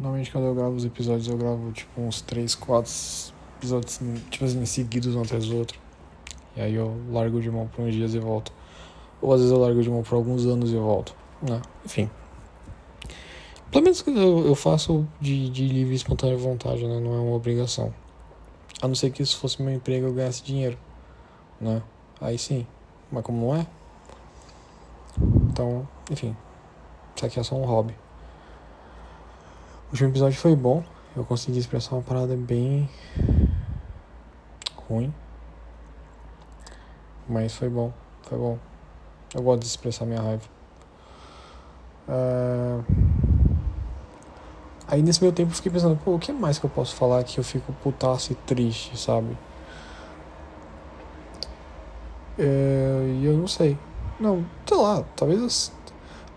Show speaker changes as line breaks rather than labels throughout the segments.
Normalmente quando eu gravo os episódios, eu gravo tipo uns 3, 4 episódios tipo assim, seguidos um atrás do outro. E aí eu largo de mão por uns dias e volto. Ou às vezes eu largo de mão por alguns anos e volto. Né? Enfim. Pelo menos eu, eu faço de, de livre e espontânea vontade, né? Não é uma obrigação. A não ser que isso fosse meu emprego eu ganhasse dinheiro. Né? Aí sim. Mas como não é? Então, enfim. Isso aqui é só um hobby. O último episódio foi bom. Eu consegui expressar uma parada bem ruim. Mas foi bom, foi bom. Eu gosto de expressar minha raiva. Uh... Aí nesse meu tempo eu fiquei pensando, pô, o que mais que eu posso falar que eu fico putaço e triste, sabe? É, e eu não sei. Não, sei lá, talvez.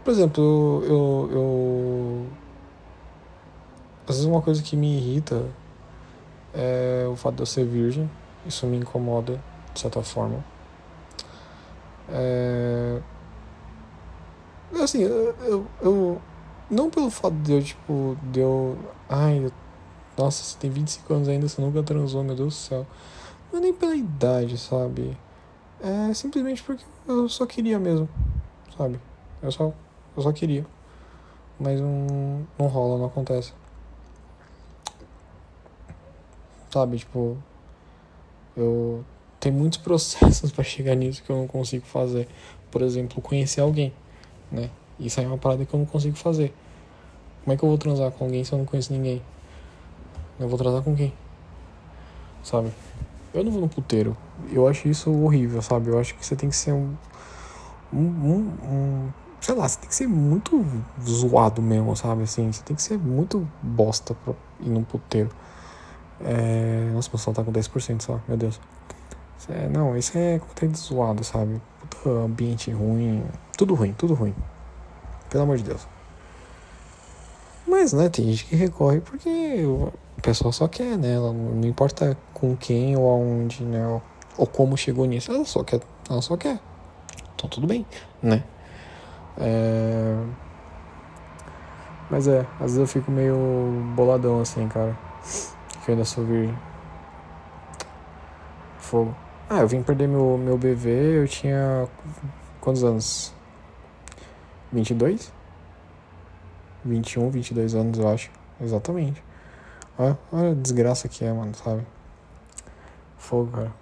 Por exemplo, eu, eu às vezes uma coisa que me irrita é o fato de eu ser virgem. Isso me incomoda, de certa forma. É... Assim, eu, eu, eu, Não pelo fato de eu, tipo, de eu. Ai, nossa, você tem 25 anos ainda, você nunca transou, meu Deus do céu. Não é nem pela idade, sabe? É simplesmente porque eu só queria mesmo, sabe? Eu só, eu só queria. Mas não, não rola, não acontece. Sabe? Tipo, eu tenho muitos processos para chegar nisso que eu não consigo fazer. Por exemplo, conhecer alguém, né? Isso aí é uma parada que eu não consigo fazer. Como é que eu vou transar com alguém se eu não conheço ninguém? Eu vou transar com quem? Sabe? Eu não vou no puteiro. Eu acho isso horrível, sabe? Eu acho que você tem que ser um. Um. um, um sei lá, você tem que ser muito zoado mesmo, sabe? Assim, você tem que ser muito bosta pra ir num puteiro. É... Nossa, meu som tá com 10% só, meu Deus. É, não, isso é conteúdo zoado, sabe? Puta ambiente ruim. Tudo ruim, tudo ruim. Pelo amor de Deus. Mas, né, tem gente que recorre porque o pessoal só quer, né? Ela não importa com quem ou aonde, né? Ou como chegou nisso, ela só quer. Ela só quer. Então tudo bem, né? É... Mas é, às vezes eu fico meio boladão assim, cara que eu ainda sou virgem. Fogo. Ah, eu vim perder meu, meu bebê, eu tinha. Quantos anos? 22? 21, 22 anos, eu acho. Exatamente. Olha, olha a desgraça que é, mano, sabe? Fogo, cara.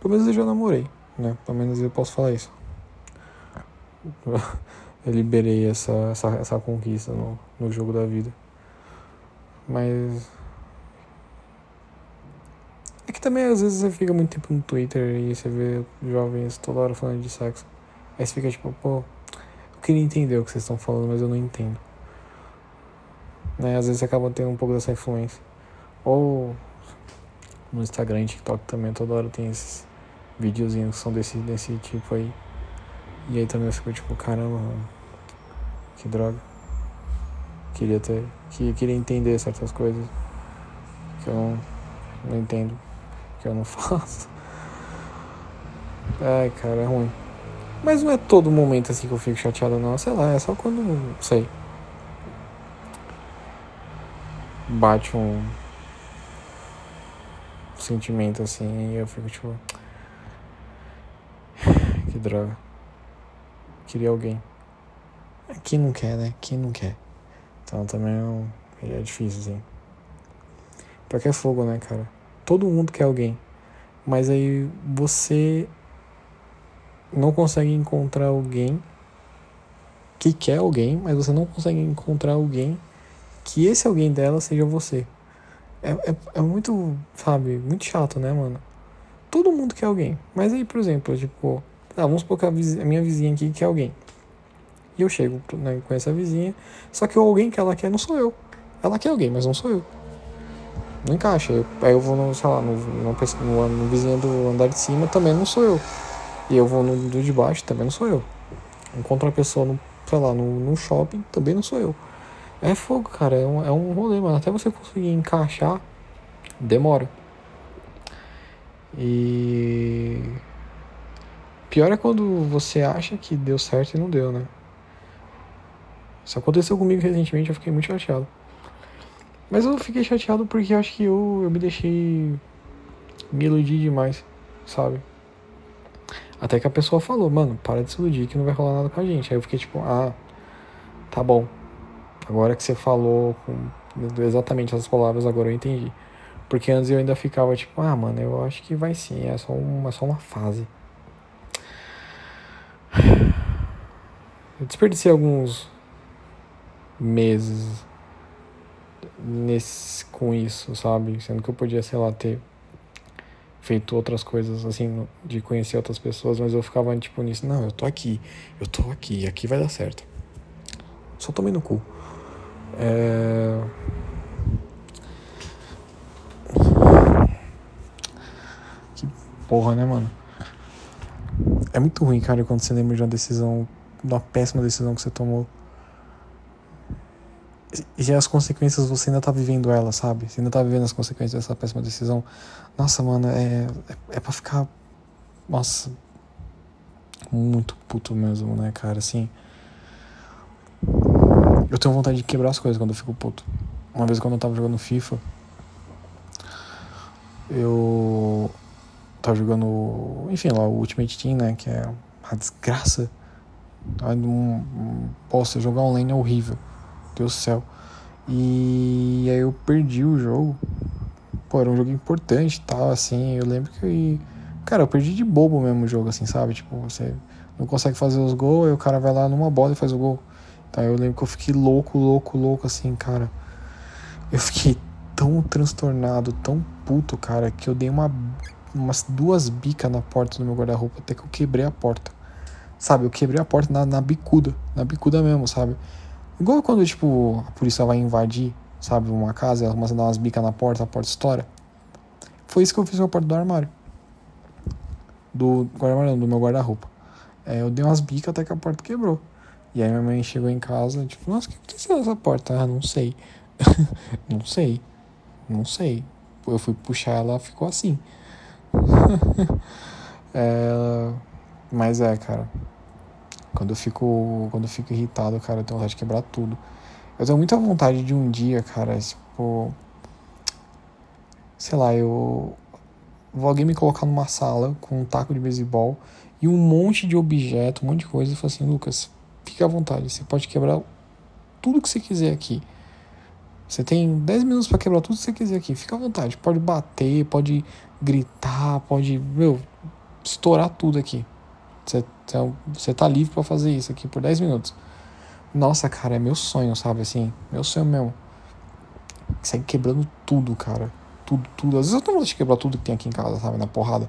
Pelo menos eu já namorei, né? Pelo menos eu posso falar isso. eu liberei essa, essa, essa conquista no, no jogo da vida. Mas também às vezes você fica muito tempo no Twitter e você vê jovens toda hora falando de sexo. Aí você fica tipo, pô, eu queria entender o que vocês estão falando, mas eu não entendo. Né? Às vezes você acaba tendo um pouco dessa influência. Ou no Instagram e TikTok também, toda hora tem esses videozinhos que são desse, desse tipo aí. E aí também eu fico tipo, caramba, que droga. Queria ter. Que, queria entender certas coisas que eu não, não entendo que eu não faço. Ai, cara, é ruim. Mas não é todo momento assim que eu fico chateado, não. Sei lá, é só quando. Sei. Bate um. Sentimento assim e eu fico tipo. Que droga. Queria alguém. Quem não quer, né? Quem não quer? Então também é, é difícil, assim. Porque é fogo, né, cara? Todo mundo quer alguém. Mas aí você não consegue encontrar alguém que quer alguém, mas você não consegue encontrar alguém que esse alguém dela seja você. É, é, é muito, sabe, muito chato, né, mano? Todo mundo quer alguém. Mas aí, por exemplo, tipo, ah, vamos supor que a, a minha vizinha aqui quer alguém. E eu chego né, com essa vizinha, só que o alguém que ela quer não sou eu. Ela quer alguém, mas não sou eu não encaixa. Eu, aí eu vou no, sei lá, no, no, no, no, vizinho do andar de cima, também não sou eu. E eu vou no do de baixo, também não sou eu. Encontro uma pessoa, no, sei lá, no, no shopping, também não sou eu. É fogo, cara, é um, é um rolê, mano. Até você conseguir encaixar, demora. E. Pior é quando você acha que deu certo e não deu, né? Isso aconteceu comigo recentemente, eu fiquei muito chateado. Mas eu fiquei chateado porque acho que eu, eu me deixei me iludir demais, sabe? Até que a pessoa falou, mano, para de se iludir que não vai rolar nada com a gente. Aí eu fiquei tipo, ah, tá bom. Agora que você falou com exatamente essas palavras, agora eu entendi. Porque antes eu ainda ficava tipo, ah, mano, eu acho que vai sim, é só uma, é só uma fase. Eu desperdicei alguns meses nesse, com isso, sabe? Sendo que eu podia, sei lá, ter feito outras coisas, assim, de conhecer outras pessoas, mas eu ficava, tipo, nisso, não, eu tô aqui, eu tô aqui, aqui vai dar certo. Só tomei no cu. É... Que porra, né, mano? É muito ruim, cara, quando você lembra de uma decisão, de uma péssima decisão que você tomou e as consequências você ainda tá vivendo elas, sabe? Você ainda tá vivendo as consequências dessa péssima decisão. Nossa, mano, é, é, é pra ficar. Nossa. Muito puto mesmo, né, cara? Assim. Eu tenho vontade de quebrar as coisas quando eu fico puto. Uma vez quando eu tava jogando FIFA. Eu. Tava jogando. Enfim, lá o Ultimate Team, né? Que é uma desgraça. Um, posso jogar online é horrível. Deus do céu. E aí eu perdi o jogo. Pô, era um jogo importante e tal, assim. Eu lembro que. Cara, eu perdi de bobo mesmo o jogo, assim, sabe? Tipo, você não consegue fazer os gols, aí o cara vai lá numa bola e faz o gol. Então eu lembro que eu fiquei louco, louco, louco, assim, cara. Eu fiquei tão transtornado, tão puto, cara, que eu dei uma, umas duas bicas na porta do meu guarda-roupa até que eu quebrei a porta. Sabe, eu quebrei a porta na, na bicuda, na bicuda mesmo, sabe? Igual quando, tipo, a polícia vai invadir, sabe, uma casa, ela começa a dar umas bicas na porta, a porta estoura. Foi isso que eu fiz com a porta do armário. Do guarda-armário, do meu guarda-roupa. É, eu dei umas bicas até que a porta quebrou. E aí minha mãe chegou em casa, tipo, nossa, o que aconteceu nessa porta? Ah, não sei. não sei. Não sei. Eu fui puxar ela, ficou assim. é, mas é, cara. Quando eu fico, quando eu fico irritado, cara, eu tenho vontade de quebrar tudo. Eu tenho muita vontade de um dia, cara, tipo. Sei lá, eu. Vou alguém me colocar numa sala com um taco de beisebol e um monte de objeto, um monte de coisa e falar assim: Lucas, fique à vontade, você pode quebrar tudo que você quiser aqui. Você tem 10 minutos para quebrar tudo que você quiser aqui. Fica à vontade. Pode bater, pode gritar, pode, meu, estourar tudo aqui. Você, você tá livre para fazer isso aqui por 10 minutos. Nossa, cara, é meu sonho, sabe? Assim, meu sonho mesmo. Sair quebrando tudo, cara. Tudo, tudo. Às vezes eu tô vontade de quebrar tudo que tem aqui em casa, sabe? Na porrada.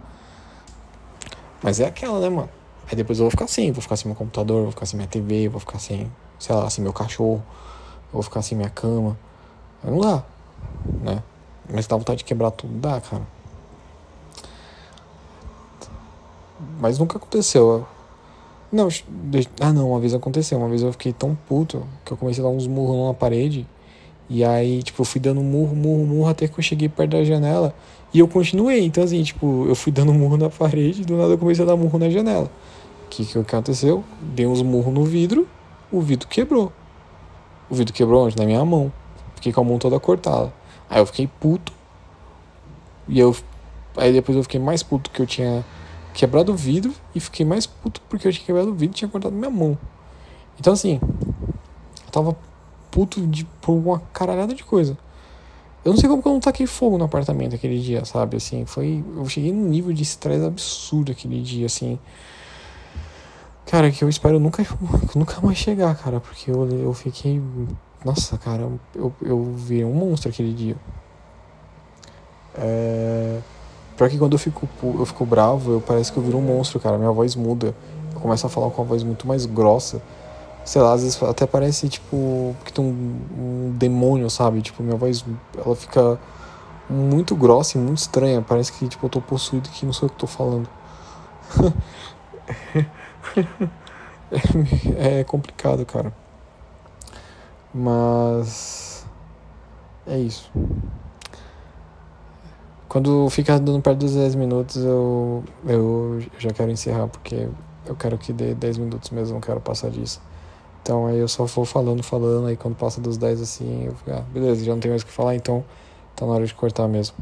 Mas é aquela, né, mano? Aí depois eu vou ficar assim, vou ficar sem meu computador, vou ficar sem minha TV, vou ficar sem, sei lá, sem meu cachorro, vou ficar sem minha cama. Não dá, né? Mas dá vontade de quebrar tudo, dá, cara. Mas nunca aconteceu. Não, ah não, uma vez aconteceu. Uma vez eu fiquei tão puto que eu comecei a dar uns murros na parede. E aí, tipo, eu fui dando murro, murro, murro até que eu cheguei perto da janela. E eu continuei. Então, assim, tipo, eu fui dando murro na parede e do nada eu comecei a dar murro na janela. O que, que aconteceu? Dei uns murros no vidro, o vidro quebrou. O vidro quebrou onde? Na minha mão. Fiquei com a mão toda cortada. Aí eu fiquei puto. E eu. Aí depois eu fiquei mais puto que eu tinha quebrado o vidro e fiquei mais puto porque eu tinha quebrado o vidro e tinha cortado minha mão. Então assim, eu tava puto de, por uma caralhada de coisa. Eu não sei como que eu não taquei fogo no apartamento aquele dia, sabe? Assim, foi. Eu cheguei num nível de estresse absurdo aquele dia, assim. Cara, que eu espero nunca, nunca mais chegar, cara, porque eu, eu fiquei. Nossa, cara, eu, eu vi um monstro aquele dia. É. Pior que quando eu fico, eu fico bravo, eu parece que eu viro um monstro, cara. Minha voz muda. Eu começo a falar com uma voz muito mais grossa. Sei lá, às vezes até parece, tipo, que tem um, um demônio, sabe? Tipo, minha voz, ela fica muito grossa e muito estranha. Parece que, tipo, eu tô possuído que não sei o que tô falando. é complicado, cara. Mas. É isso. Quando fica dando perto dos 10 minutos, eu, eu já quero encerrar, porque eu quero que dê 10 minutos mesmo, não quero passar disso. Então aí eu só vou falando, falando, aí quando passa dos 10 assim, eu fico, ah, beleza, já não tem mais o que falar, então tá na hora de cortar mesmo.